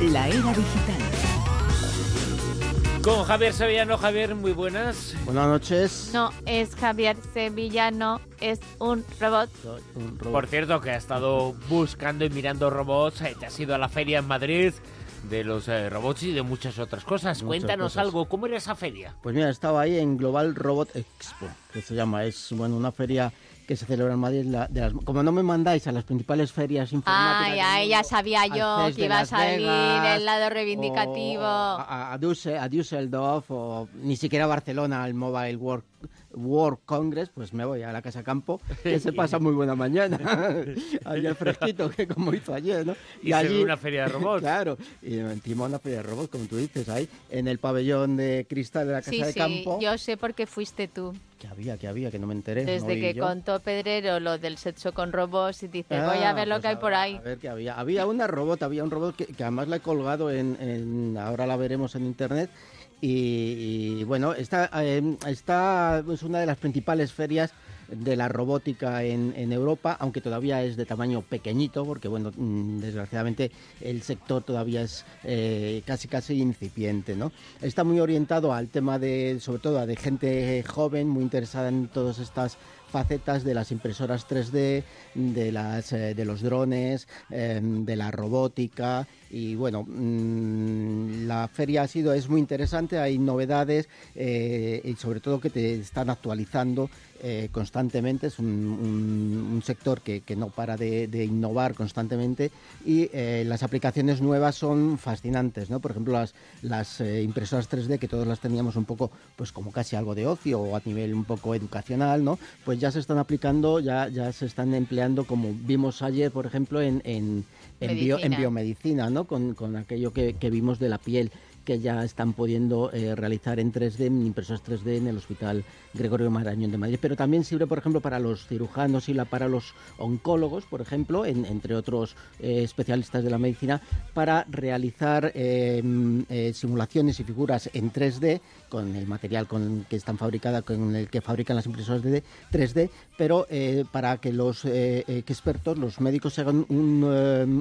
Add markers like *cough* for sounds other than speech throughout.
La era digital. Con Javier Sevillano. Javier, muy buenas. Buenas noches. No, es Javier Sevillano, es un robot. Un robot. Por cierto, que ha estado buscando y mirando robots. eh, Te has ido a la feria en Madrid de los eh, robots y de muchas otras cosas. Muchas Cuéntanos cosas. algo. ¿Cómo era esa feria? Pues mira, estaba ahí en Global Robot Expo, que se llama. Es bueno una feria que se celebra en Madrid. la- de las- como no me mandáis a las principales ferias informáticas. Ay, ay, ya sabía yo que iba a salir Vegas, el lado o reivindicativo. A, a, a Düsseldorf o ni siquiera a Barcelona al Mobile World, World Congress, pues me voy a la Casa Campo, que *laughs* se pasa muy buena mañana. *laughs* Allí al fresquito, que como hizo ayer, ¿no? Y se ve una feria de robots. *laughs* Claro, y encima una feria de robots, como tú dices, ahí en el pabellón de cristal de la Casa Sí, de sí, Campo. yo sé por qué fuiste tú. Que había, que había, que no me enteré. no Desde vi que yo. contó Pedrero lo del sexo con robots y dice, Ah, voy a ver lo pues que hay a por ahí. A ver qué había. Había una robot, había un robot que, que además la he colgado en, en- ahora la veremos en internet. Y, bueno, esta, eh, es una de las principales ferias de la robótica en, en Europa, aunque todavía es de tamaño pequeñito, porque bueno, mm, desgraciadamente el sector todavía es eh, casi casi incipiente, ¿no? Está muy orientado al tema de, sobre todo, a de gente joven, muy interesada en todas estas facetas de las impresoras 3D, de, las, eh, de los drones, eh, de la robótica y bueno, mm, la feria ha sido, es muy interesante, hay novedades eh, y sobre todo que te están actualizando eh, constantemente, es un, sector que, que no para de, de innovar constantemente y las aplicaciones nuevas son fascinantes, ¿no? Por ejemplo, las, las impresoras 3D que todos las teníamos un poco, pues como casi algo de ocio o a nivel un poco educacional, ¿no? Pues ya se están aplicando, ya, ya se están empleando, como vimos ayer, por ejemplo, en, en, en, bio- en Medicina. biomedicina, ¿no? Con, con aquello que, que vimos de la piel que ya están pudiendo eh, realizar en 3D, en impresoras 3D en el Hospital Gregorio Marañón de Madrid. Pero también sirve, por ejemplo, para los cirujanos y la, para los oncólogos, por ejemplo, en- entre otros eh, especialistas de la medicina, para realizar eh, mm, simulaciones y figuras en 3D con el material con que están fabricadas, con el que fabrican las impresoras de 3D, pero para que los expertos, los médicos, hagan un,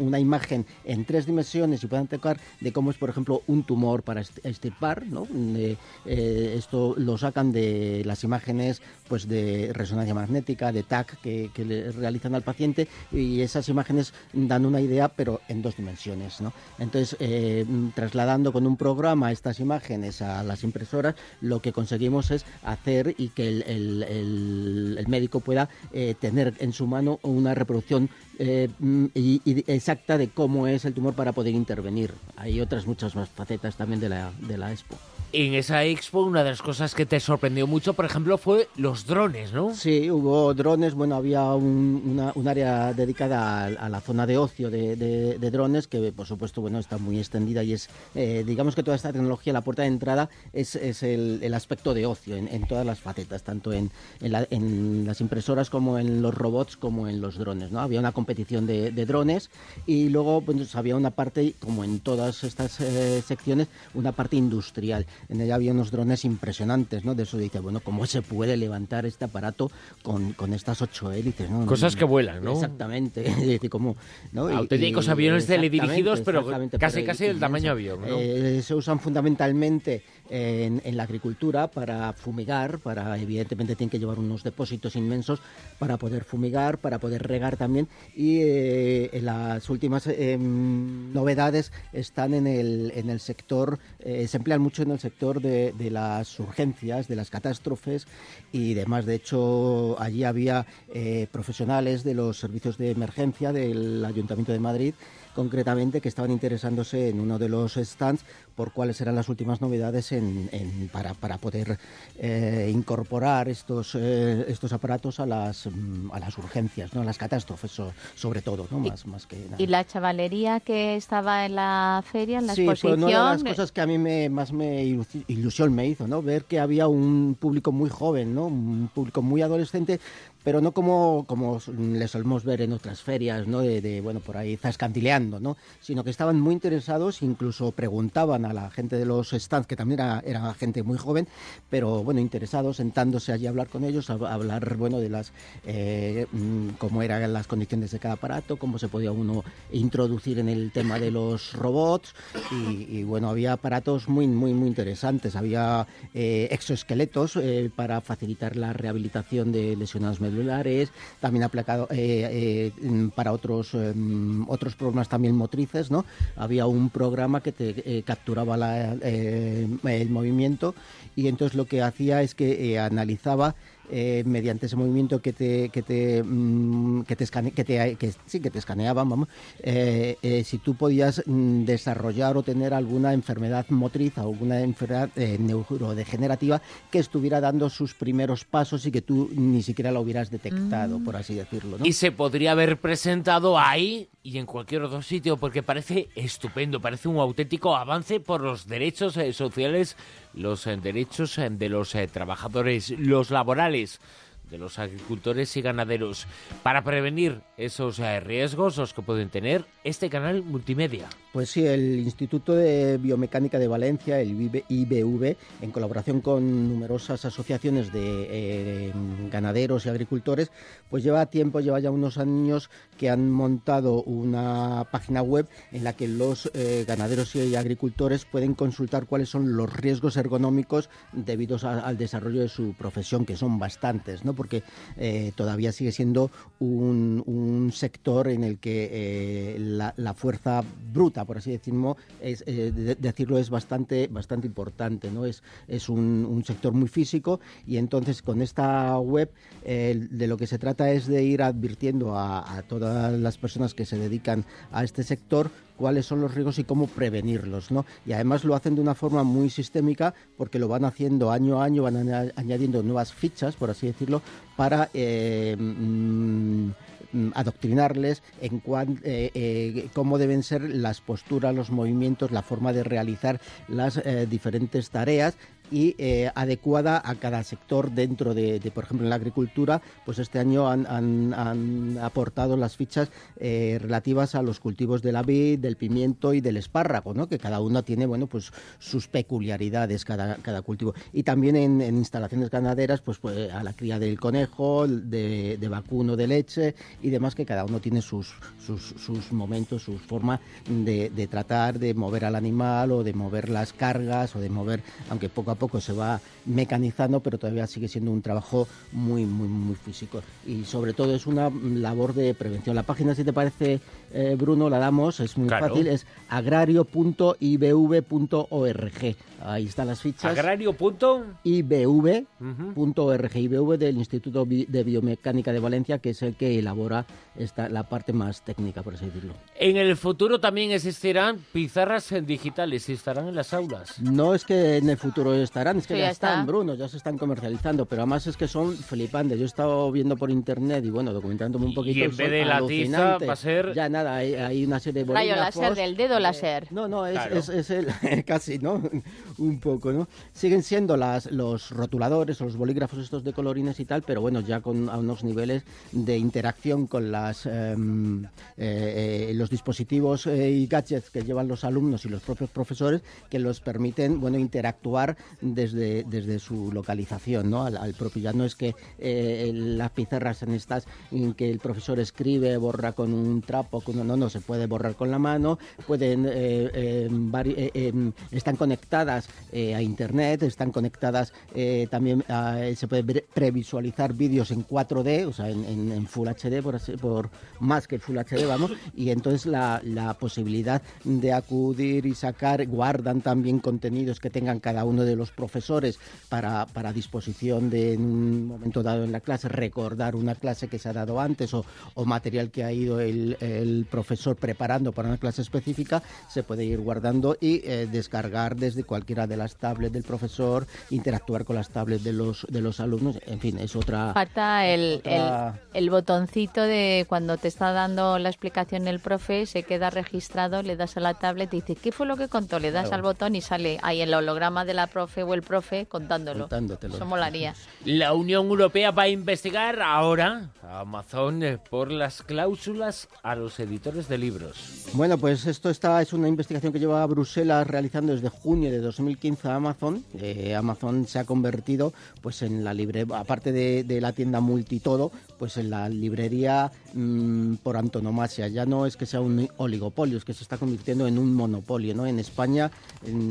una imagen en tres dimensiones y puedan tocar de cómo es, por ejemplo, un tumor para est- extirpar, ¿no? Eh, eh, esto lo sacan de las imágenes pues de resonancia magnética, de TAC que, que le realizan al paciente y esas imágenes dan una idea pero en dos dimensiones, ¿no? Entonces, eh, trasladando con un programa estas imágenes a las impresoras, lo que conseguimos es hacer y que el, el- el- el médico pueda eh, tener en su mano una reproducción eh, mm, y, y exacta de cómo es el tumor para poder intervenir. Hay otras muchas más facetas también de la, de la expo. En esa expo, una de las cosas que te sorprendió mucho, por ejemplo, fue los drones, ¿no? Sí, hubo drones, bueno, había un, una- un área dedicada a, la zona de ocio de, drones que, por supuesto, bueno, está muy extendida y es, eh, digamos que toda esta tecnología, la puerta de entrada es, es el, aspecto de ocio en, todas las facetas, tanto en, en la- en las impresoras como en los robots como en los drones, ¿no? Había una competición de, de drones y luego pues, había una parte, como en todas estas eh, secciones, una parte industrial. En ella había unos drones impresionantes, ¿no? De eso dice, bueno, ¿cómo se puede levantar este aparato con, con estas ocho hélices, ¿no? Cosas que vuelan, ¿no? Exactamente. *laughs* Auténticos y- aviones teledirigidos, pero casi, pero casi del tamaño avión, ¿no? Eh, se usan fundamentalmente en, en la agricultura para fumigar, para evidentemente tienen que llevar unos depósitos inmensos para poder fumigar, para poder regar también y eh, en las últimas eh, novedades están en el, en el sector, eh, se emplean mucho en el sector de, de las urgencias, de las catástrofes y demás. De hecho, allí había eh, profesionales de los servicios de emergencia del Ayuntamiento de Madrid concretamente que estaban interesándose en uno de los stands por cuáles eran las últimas novedades en, en- para, para poder eh, incorporar estos eh, estos aparatos a las mm, a las urgencias, ¿no? a las catástrofes so- sobre todo, ¿no? Y- más, más que nada. Y la chavalería que estaba en la feria, en la Sí, fue exposición. una de las cosas que a mí me, más me ilusión me hizo, ¿no? Ver que había un público muy joven, ¿no? Un público muy adolescente pero no como, como les solemos ver en otras ferias, ¿no? De, bueno, por ahí zascantileando, ¿no? Sino que estaban muy interesados, incluso preguntaban a la gente de los stands, que también era, era gente muy joven, pero bueno, interesados, sentándose allí a hablar con ellos, a, hablar, bueno, de las, eh, mm, cómo eran las condiciones de cada aparato, cómo se podía uno introducir en el tema de los robots, y, bueno, había aparatos muy, muy, muy interesantes, había eh, exoesqueletos eh, para facilitar la rehabilitación de lesionados medulares, también aplicado eh, eh, para otros, em, otros programas también motrices, ¿no? Había un programa que te capturaba el movimiento y entonces lo que hacía es que analizaba eh, mediante ese movimiento que te que te mm, que te, que te que, sí que te escaneaban vamos eh, eh, si tú podías mm, desarrollar o tener alguna enfermedad motriz o alguna enfermedad neurodegenerativa que estuviera dando sus primeros pasos y que tú ni siquiera lo hubieras detectado mm. por así decirlo y se podría haber presentado ahí y en cualquier otro sitio porque parece estupendo parece un auténtico avance por los derechos sociales los derechos de los trabajadores los laborales de los agricultores y ganaderos para prevenir esos eh, riesgos los que pueden tener este canal multimedia. Pues sí, el Instituto de Biomecánica de Valencia, el IBV, en colaboración con numerosas asociaciones de eh, ganaderos y agricultores, pues lleva tiempo, lleva ya unos años que han montado una página web en la que los eh, ganaderos y agricultores pueden consultar cuáles son los riesgos ergonómicos debidos al desarrollo de su profesión, que son bastantes, ¿no? Porque eh, todavía sigue siendo un, sector en el que eh, la, fuerza bruta, por así decirlo, es, eh, decirlo es bastante, bastante importante. ¿no? Es, es un, sector muy físico y entonces con esta web de lo que se trata es de ir advirtiendo a todas las personas que se dedican a este sector cuáles son los riesgos y cómo prevenirlos, ¿no? Y además lo hacen de una forma muy sistémica porque lo van haciendo año a año, van añadiendo nuevas fichas, por así decirlo, para eh, mm, adoctrinarles en eh, eh, cómo deben ser las posturas, los movimientos, la forma de realizar las diferentes tareas y eh, adecuada a cada sector dentro de, por ejemplo, en la agricultura, pues este año han, aportado las fichas eh, relativas a los cultivos de la vid, del pimiento y del espárrago, ¿no? que cada uno tiene, bueno, pues sus peculiaridades cada, cada cultivo. Y también en, instalaciones ganaderas, pues, pues, a la cría del conejo, de, vacuno de leche y demás, que cada uno tiene sus, sus, momentos, su forma de, de tratar de mover al animal o de mover las cargas o de mover, aunque poco a poco se va mecanizando, pero todavía sigue siendo un trabajo muy, muy, muy físico. Y sobre todo es una labor de prevención. La página, si te parece, eh, Bruno, la damos, es muy fácil, es agrario.ibv.org. Ahí están las fichas. Agrario.ibv.org, IBV del Instituto de Biomecánica de Valencia, que es el que elabora esta, la parte más técnica, por así decirlo. En el futuro también existirán pizarras digitales, estarán en las aulas. No es que en el futuro es que ya, están, Bruno, ya se están comercializando, pero además es que son flipantes. Yo he estado viendo por internet y bueno, documentándome un poquito. Y en vez de la tiza va a ser... Ya nada, hay, una serie de Rayo láser del dedo eh, láser. no, no, es, es, el, *laughs* casi, ¿no? *laughs* un poco, ¿no? Siguen siendo las, los rotuladores o los bolígrafos estos de colorines y tal, pero bueno, ya con a unos niveles de interacción con las em, eh, eh, los dispositivos y gadgets que llevan los alumnos y los propios profesores que los permiten, bueno, interactuar desde, desde su localización, ¿no? Al, propio, ya no es que las pizarras en estas en que el profesor escribe, borra con un trapo, con, no, no, se puede borrar con la mano, pueden, eh, eh, eh, están conectadas a Internet, están conectadas también, se puede previsualizar vídeos en 4D, o sea, en, Full HD, por, por más que Full HD, vamos, y entonces la posibilidad de acudir y sacar, guardan también contenidos que tengan cada uno de los profesores para, para disposición de en un momento dado en la clase, recordar una clase que se ha dado antes o, o material que ha ido el, el profesor preparando para una clase específica, se puede ir guardando y eh, descargar desde cualquiera de las tablets del profesor, interactuar con las tablets de los, de los alumnos, en fin, es otra... Falta el, el, botoncito de cuando te está dando la explicación el profe, se queda registrado, le das a la tablet y dice, ¿qué fue lo que contó? Le das al botón y sale ahí el holograma de la profe profe o el profe contándolo. Contándotelo. Eso molaría. La Unión Europea va a investigar ahora a Amazon eh, por las cláusulas a los editores de libros. Bueno, pues esto está, es una investigación que lleva Bruselas realizando desde junio de 2015 a Amazon. Eh, Amazon se ha convertido pues en la libre, aparte de, la tienda multitodo, pues en la librería mm, por antonomasia. Ya no es que sea un oligopolio, es que se está convirtiendo en un monopolio. ¿no? En España,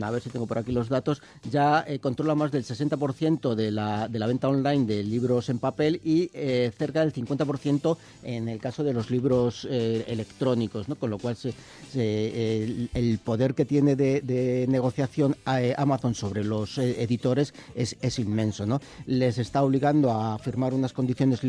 a ver si tengo por aquí los datos, ya eh, controla más del 60% de la, de la venta online de libros en papel y eh, cerca del 50% en el caso de los libros eh, electrónicos, ¿no? con lo cual el, poder que tiene de, negociación Amazon sobre los editores es, es, inmenso. ¿no? Les está obligando a firmar unas condiciones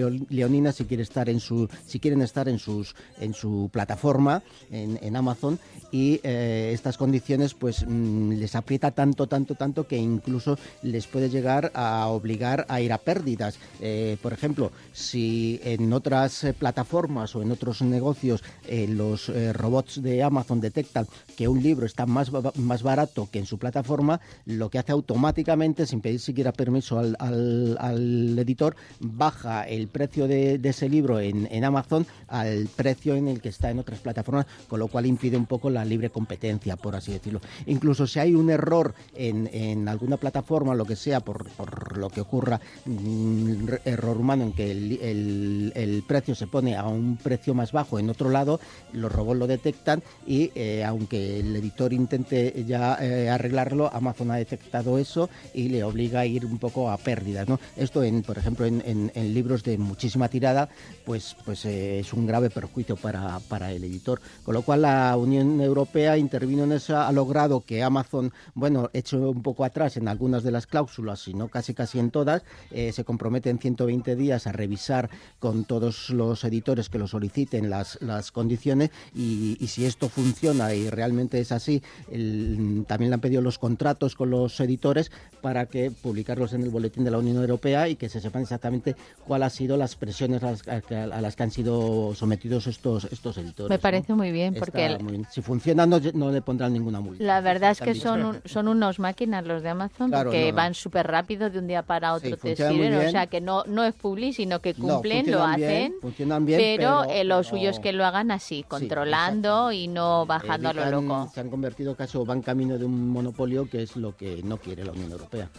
leoninas si, quiere estar en su, si quieren estar en, sus, en su plataforma, en, en Amazon, y estas condiciones pues mm, les aprieta tanto, tanto, tanto que incluso les puede llegar a obligar a ir a pérdidas. Eh, por ejemplo, si en otras eh, plataformas o en otros negocios eh, los robots de Amazon detectan que un libro está más, más barato que en su plataforma, lo que hace automáticamente, sin pedir siquiera permiso al, al, editor, baja el precio de, ese libro en, en Amazon al precio en el que está en otras plataformas, con lo cual impide un poco la libre competencia, por así decirlo. Incluso si hay un error en, en alguna plataforma, lo que sea, por, por lo que ocurra, un error humano en que el, el, precio se pone a un precio más bajo en otro lado, los robots lo detectan y eh, aunque el editor intente ya eh, arreglarlo, Amazon ha detectado eso y le obliga a ir un poco a pérdidas. ¿no? Esto, en, por ejemplo, en, en, libros de muchísima tirada, pues, pues eh, es un grave perjuicio para, para el editor. Con lo cual la Unión Europea intervino en eso, ha logrado que Amazon, bueno, hecho un poco atrás en algunas de las cláusulas, sino casi casi en todas, eh, se compromete en 120 días a revisar con todos los editores que lo soliciten las, las condiciones y, si esto funciona y realmente es así, también le han pedido los contratos con los editores para que publicarlos en el boletín de la Unión Europea y que se sepan exactamente cuáles han sido las presiones a las, que han sido sometidos estos, estos editores. Me parece muy bien, porque si funciona no, no, le pondrán ninguna multa. La verdad es que son, son unos máquinas los de Amazon que van súper rápido de un día para otro, te sirven, o sea que no, no es publi, sino que cumplen, lo hacen, funcionan bien, pero, eh, lo suyo es que lo hagan así, controlando y no bajando a lo loco. Se han convertido caso, van camino de un monopolio que es lo que no quiere la Unión Europea.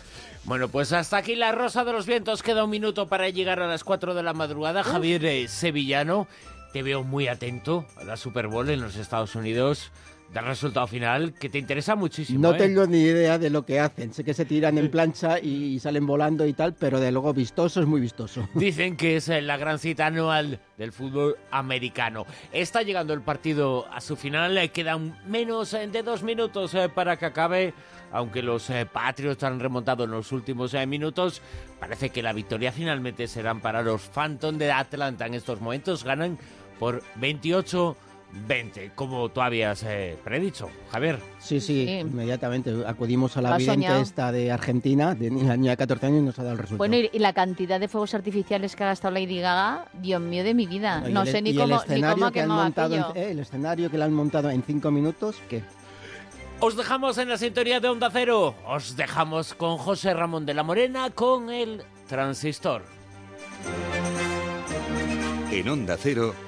Bueno, pues hasta aquí la Rosa de los Vientos. Queda un minuto para llegar a las 4 de la madrugada. Javier eh, Sevillano, te veo muy atento a la Super Bowl en los Estados Unidos del resultado final que te interesa muchísimo. No ¿eh? tengo ni idea de lo que hacen. Sé que se tiran en plancha y salen volando y tal, pero de luego vistoso es muy vistoso. *laughs* Dicen que es eh, la gran cita anual del fútbol americano. Está llegando el partido a su final. Eh, quedan menos de dos minutos para que acabe. Aunque los Patriots han remontado en los últimos minutos, parece que la victoria finalmente será para los Phantom de Atlanta. En estos momentos ganan por 28 20, como tú habías eh, predicho, Javier. Sí, sí, inmediatamente acudimos a la vidente esta de Argentina, de la niña de 14 años, y nos ha dado el resultado. Bueno, y, la cantidad de fuegos artificiales que ha gastado Lady Gaga, Dios mío de mi vida. no sé ni cómo, ni cómo que han montado eh, El escenario que le han montado en 5 minutos, ¿qué? Os dejamos en la sintonía de Onda Cero. Os dejamos con José Ramón de la Morena con el transistor. En Onda Cero.